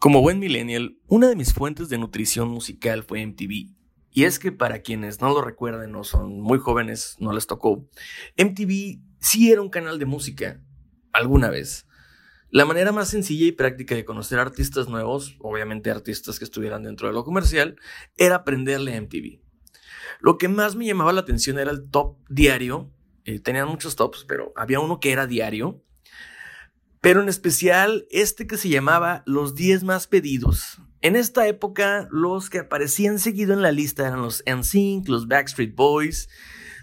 Como buen millennial, una de mis fuentes de nutrición musical fue MTV. Y es que para quienes no lo recuerden o son muy jóvenes, no les tocó, MTV sí era un canal de música, alguna vez. La manera más sencilla y práctica de conocer artistas nuevos, obviamente artistas que estuvieran dentro de lo comercial, era aprenderle a MTV. Lo que más me llamaba la atención era el top diario. Eh, tenían muchos tops, pero había uno que era diario pero en especial este que se llamaba Los 10 más pedidos. En esta época, los que aparecían seguido en la lista eran los NSYNC, los Backstreet Boys,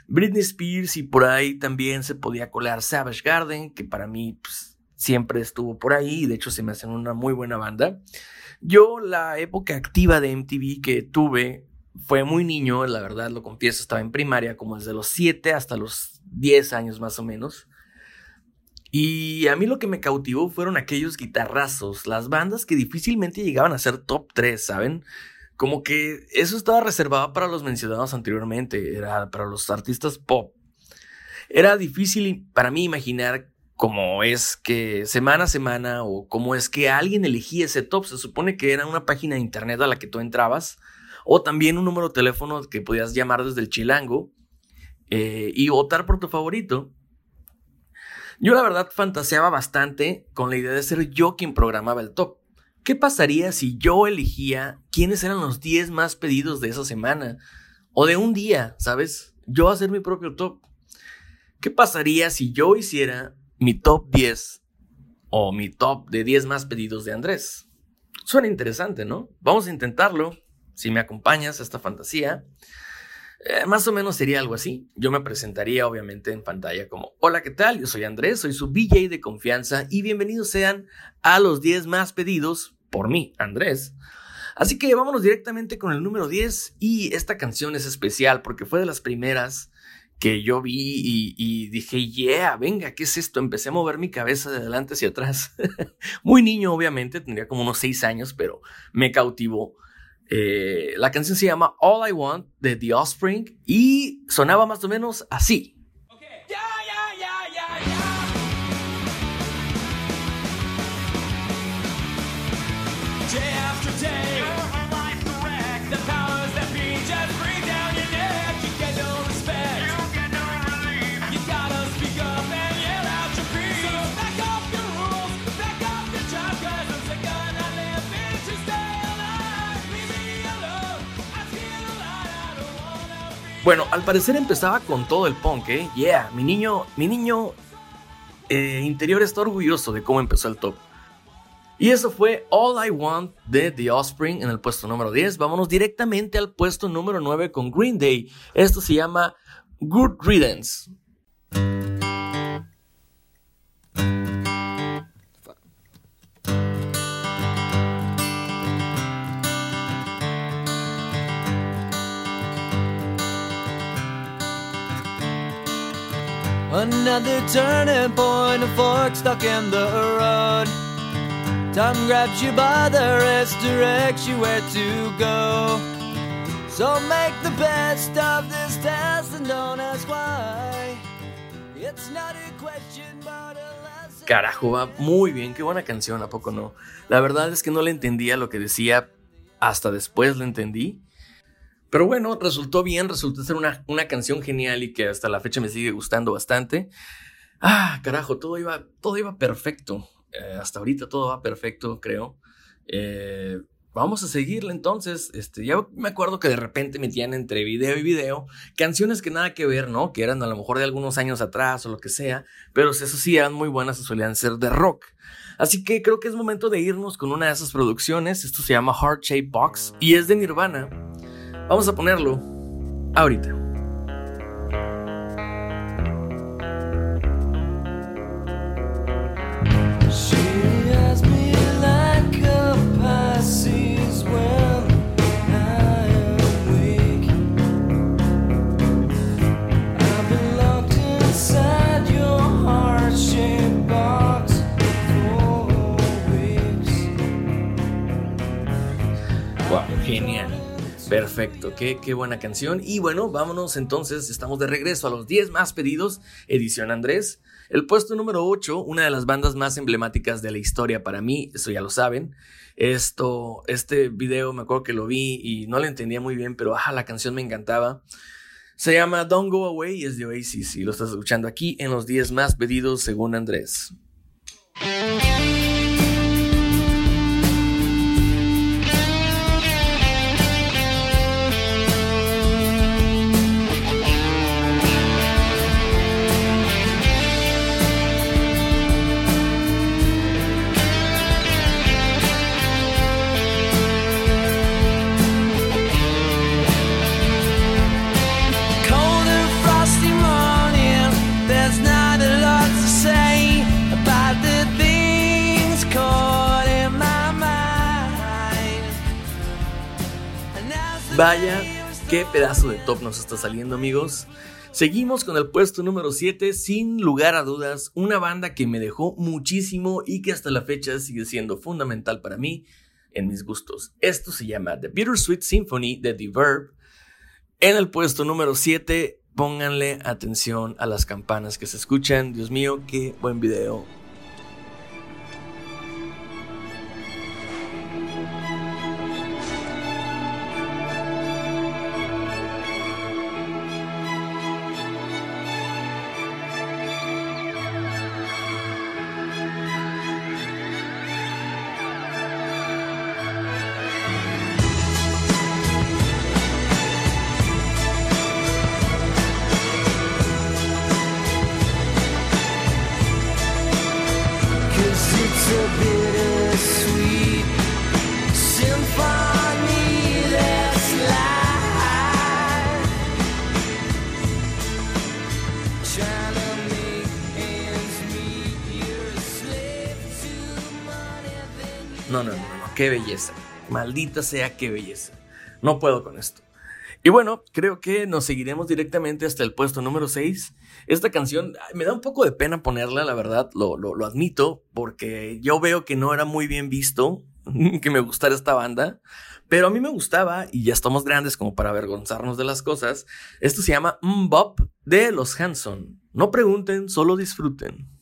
Britney Spears y por ahí también se podía colar Savage Garden, que para mí pues, siempre estuvo por ahí y de hecho se me hacen una muy buena banda. Yo la época activa de MTV que tuve fue muy niño, la verdad lo confieso, estaba en primaria como desde los 7 hasta los 10 años más o menos. Y a mí lo que me cautivó fueron aquellos guitarrazos, las bandas que difícilmente llegaban a ser top 3, ¿saben? Como que eso estaba reservado para los mencionados anteriormente, era para los artistas pop. Era difícil para mí imaginar cómo es que semana a semana o cómo es que alguien elegía ese top. Se supone que era una página de internet a la que tú entrabas o también un número de teléfono que podías llamar desde el chilango eh, y votar por tu favorito. Yo la verdad fantaseaba bastante con la idea de ser yo quien programaba el top. ¿Qué pasaría si yo elegía quiénes eran los 10 más pedidos de esa semana? O de un día, ¿sabes? Yo hacer mi propio top. ¿Qué pasaría si yo hiciera mi top 10 o mi top de 10 más pedidos de Andrés? Suena interesante, ¿no? Vamos a intentarlo. Si me acompañas a esta fantasía. Eh, más o menos sería algo así. Yo me presentaría obviamente en pantalla como, hola, ¿qué tal? Yo soy Andrés, soy su BJ de confianza y bienvenidos sean a los 10 más pedidos por mí, Andrés. Así que vámonos directamente con el número 10 y esta canción es especial porque fue de las primeras que yo vi y, dije, yeah, venga, ¿qué es esto? Empecé a mover mi cabeza de adelante hacia atrás. Muy niño, obviamente, tendría como unos 6 años, pero me cautivó. Eh, la canción se llama All I Want de The Offspring y sonaba más o menos así. Bueno, al parecer empezaba con todo el punk, ¿eh? Yeah, mi niño, mi niño eh, interior está orgulloso de cómo empezó el top. Y eso fue All I Want de The Offspring en el puesto número 10. Vámonos directamente al puesto número 9 con Green Day. Esto se llama Good Riddance. Another turning point, a fork stuck in the road. Time grabs you by the wrist, directs you where to go. So make the best of this test and don't ask why. It's not a question, but a lesson. Carajo, va muy bien, qué buena canción, ¿a poco no? La verdad es que no le entendía lo que decía, hasta después lo entendí. Pero bueno, resultó bien, resultó ser una, una canción genial y que hasta la fecha me sigue gustando bastante. Ah, carajo, todo iba, todo iba perfecto. Eh, hasta ahorita todo va perfecto, creo. Eh, vamos a seguirle entonces. Este, ya me acuerdo que de repente metían entre video y video canciones que nada que ver, ¿no? Que eran a lo mejor de algunos años atrás o lo que sea, pero eso sí eran muy buenas y solían ser de rock. Así que creo que es momento de irnos con una de esas producciones. Esto se llama Heart Shape Box y es de Nirvana. Vamos a ponerlo ahorita. Wow, genial. Perfecto, qué, qué buena canción. Y bueno, vámonos entonces, estamos de regreso a los 10 más pedidos, edición Andrés. El puesto número 8, una de las bandas más emblemáticas de la historia para mí, eso ya lo saben. Esto, este video me acuerdo que lo vi y no lo entendía muy bien, pero ajá, la canción me encantaba. Se llama Don't Go Away y es de Oasis y lo estás escuchando aquí en los 10 más pedidos según Andrés. Vaya, qué pedazo de top nos está saliendo, amigos. Seguimos con el puesto número 7, sin lugar a dudas, una banda que me dejó muchísimo y que hasta la fecha sigue siendo fundamental para mí en mis gustos. Esto se llama The Bittersweet Symphony de The Verb. En el puesto número 7, pónganle atención a las campanas que se escuchan. Dios mío, qué buen video. No, no, no, no, qué belleza. Maldita sea, qué belleza. No puedo con esto. Y bueno, creo que nos seguiremos directamente hasta el puesto número 6. Esta canción me da un poco de pena ponerla, la verdad, lo, lo, admito, porque yo veo que no era muy bien visto que me gustara esta banda, pero a mí me gustaba y ya estamos grandes como para avergonzarnos de las cosas. Esto se llama Mbop de los Hanson. No pregunten, solo disfruten.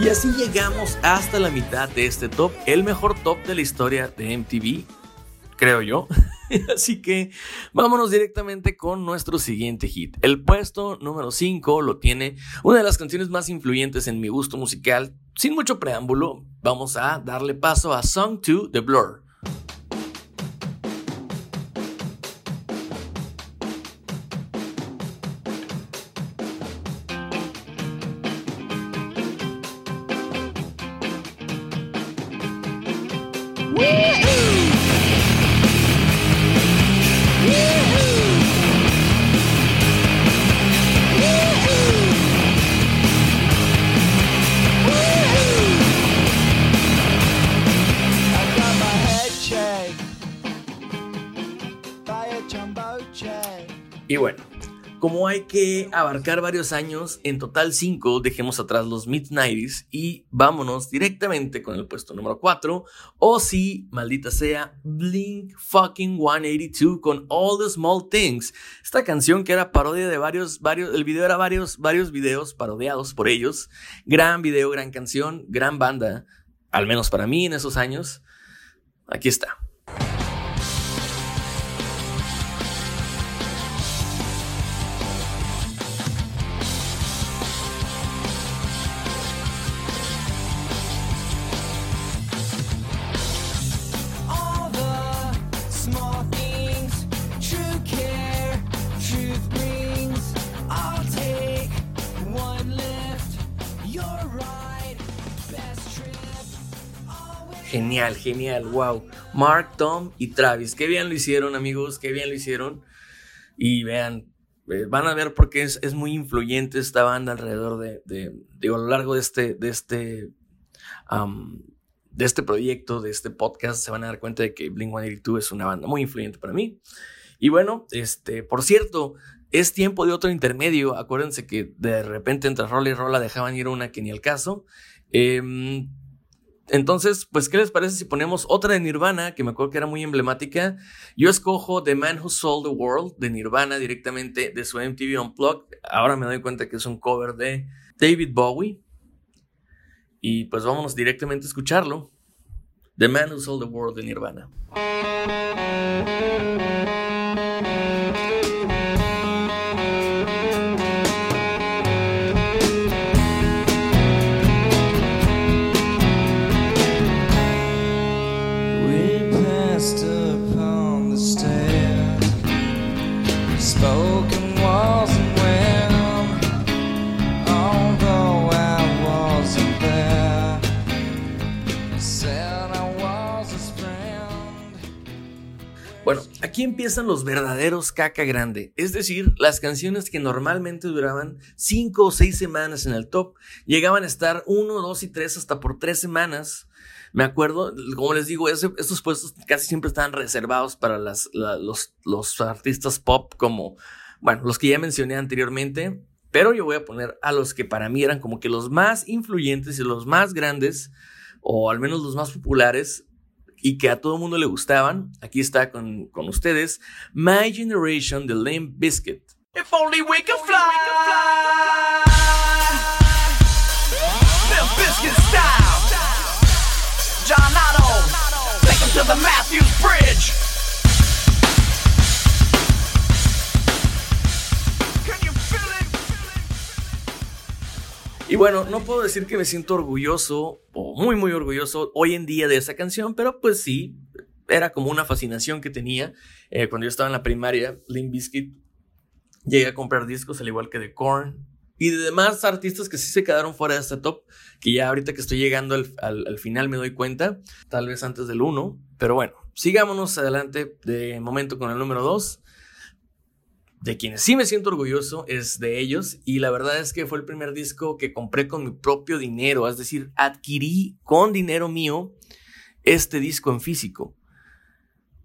Y así llegamos hasta la mitad de este top, el mejor top de la historia de MTV, creo yo. Así que vámonos directamente con nuestro siguiente hit. El puesto número 5 lo tiene una de las canciones más influyentes en mi gusto musical. Sin mucho preámbulo, vamos a darle paso a Song 2 de Blur. Como hay que abarcar varios años, en total 5, dejemos atrás los mid-90s y vámonos directamente con el puesto número 4. O si, maldita sea, Blink fucking 182 con All the Small Things. Esta canción que era parodia de varios, varios, el video era varios, varios videos parodiados por ellos. Gran video, gran canción, gran banda, al menos para mí en esos años. Aquí está. Genial, genial, wow. Mark, Tom y Travis. Qué bien lo hicieron, amigos, qué bien lo hicieron. Y vean, eh, van a ver por qué es, muy influyente esta banda alrededor de, digo, a lo largo de este, de este, de este proyecto, de este podcast, se van a dar cuenta de que Blink-182 es una banda muy influyente para mí. Y bueno, este, por cierto, es tiempo de otro intermedio. Acuérdense que de repente entre rola y rola dejaban ir una que ni el caso. Eh, entonces, pues, ¿qué les parece si ponemos otra de Nirvana, que me acuerdo que era muy emblemática? Yo escojo The Man Who Sold the World de Nirvana directamente de su MTV Unplugged. Ahora me doy cuenta que es un cover de David Bowie. Y pues vámonos directamente a escucharlo. The Man Who Sold the World de Nirvana. Empiezan los verdaderos caca grande, es decir, las canciones que normalmente duraban 5 o 6 semanas en el top, llegaban a estar 1, 2 y 3 hasta por 3 semanas. Me acuerdo, como les digo, estos puestos casi siempre estaban reservados para los, los artistas pop como, bueno, los que ya mencioné anteriormente, pero yo voy a poner a los que para mí eran como que los más influyentes y los más grandes, o al menos los más populares, y que a todo mundo le gustaban. Aquí está con, con ustedes My Generation de Lame Biscuit. If only we could fly. Limp Biscuit style. John Otto. Take him to the Matthews Y bueno, no puedo decir que me siento orgulloso o muy, muy orgulloso hoy en día de esa canción, pero pues sí, era como una fascinación que tenía. Eh, cuando yo estaba en la primaria, Limp Bizkit, llegué a comprar discos al igual que de Korn y de demás artistas que sí se quedaron fuera de este top, que ya ahorita que estoy llegando al, al final me doy cuenta, tal vez antes del 1, pero bueno, sigámonos adelante de momento con el número 2 de quienes sí me siento orgulloso es de ellos y la verdad es que fue el primer disco que compré con mi propio dinero, es decir, adquirí con dinero mío este disco en físico.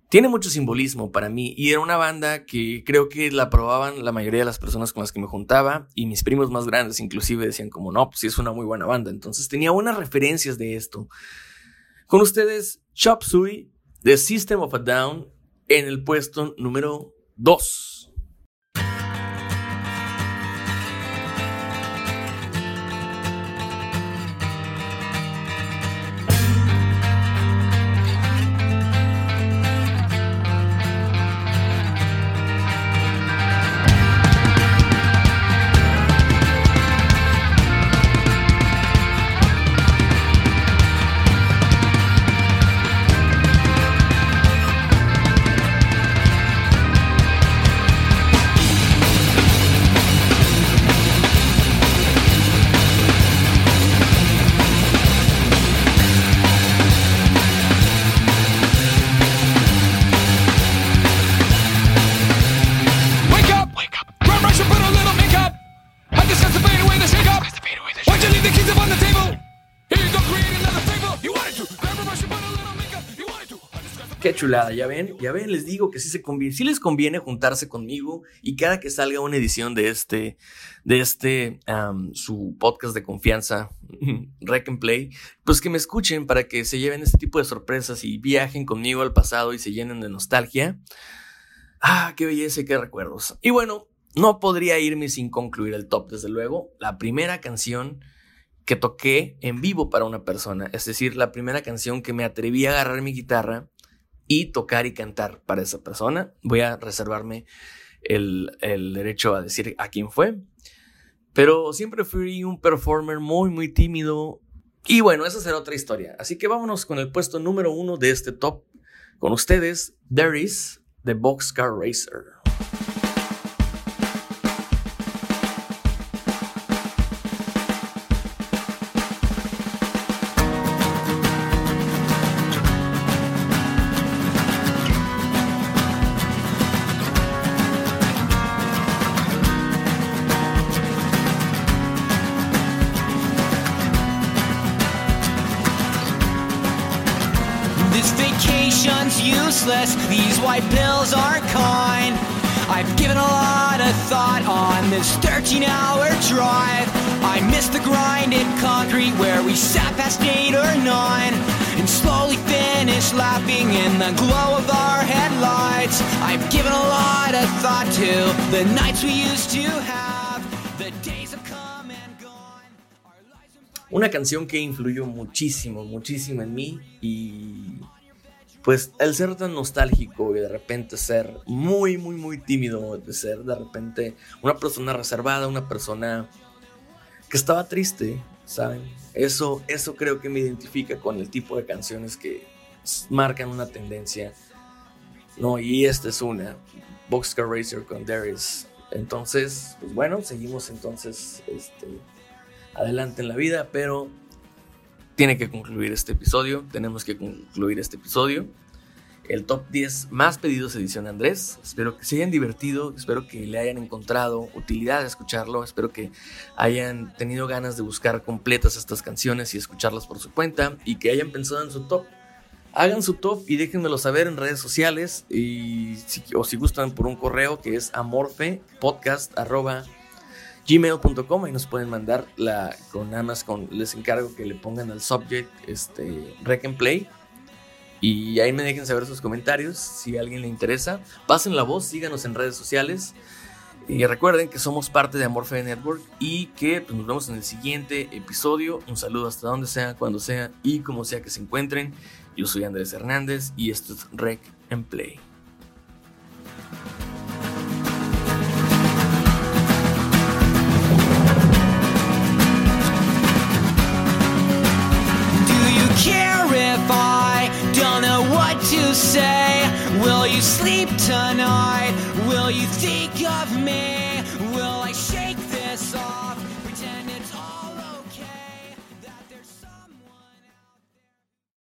Tiene mucho simbolismo para mí y era una banda que creo que la probaban la mayoría de las personas con las que me juntaba y mis primos más grandes inclusive decían como no, pues sí es una muy buena banda, entonces tenía unas referencias de esto. Con ustedes, Chop Suey de System of a Down en el puesto número 2. Chulada, ya ven, ya ven, les digo que sí, se les conviene juntarse conmigo y cada que salga una edición de este, de este, su podcast de confianza, Rec and Play, pues que me escuchen para que se lleven este tipo de sorpresas y viajen conmigo al pasado y se llenen de nostalgia. Ah, qué belleza y qué recuerdos. Y bueno, no podría irme sin concluir el top, desde luego. La primera canción que toqué en vivo para una persona, es decir, la primera canción que me atreví a agarrar mi guitarra y tocar y cantar para esa persona. Voy a reservarme el, derecho a decir a quién fue. Pero siempre fui un performer muy, muy tímido. Y bueno, esa será otra historia. Así que vámonos con el puesto número uno de este top. Con ustedes, There Is, The Boxcar Racer. Kind. I've given a lot of thought on this 13 hour drive. I miss the grinded concrete where we sat past 8 or 9 and slowly finished laughing in the glow of our headlights. I've given a lot of thought to the nights we used to have. The days have come and gone. Our lives Una canción que influyó muchísimo, muchísimo en mí y pues el ser tan nostálgico y de repente ser muy, muy, muy tímido, de ser de repente una persona reservada, una persona que estaba triste, ¿saben? Eso, eso creo que me identifica con el tipo de canciones que marcan una tendencia. No, y esta es una, Boxcar Racer con Darius. Entonces, pues bueno, seguimos entonces este, adelante en la vida, pero tiene que concluir este episodio. Tenemos que concluir este episodio. El top 10 más pedidos edición Andrés. Espero que se hayan divertido, espero que le hayan encontrado utilidad a escucharlo, espero que hayan tenido ganas de buscar completas estas canciones y escucharlas por su cuenta y que hayan pensado en su top. Hagan su top y déjenmelo saber en redes sociales y si- o si gustan por un correo que es amorfepodcast.gmail.com Ahí nos pueden mandar la, con nada más con, les encargo que le pongan al subject este, Rec and Play y ahí me dejen saber sus comentarios si a alguien le interesa. Pasen la voz, síganos en redes sociales. Y recuerden que somos parte de Amorfe Network y que pues, nos vemos en el siguiente episodio. Un saludo hasta donde sea, cuando sea y como sea que se encuentren. Yo soy Andrés Hernández y esto es Rec and Play. Say? Will you sleep tonight? Will you think of me?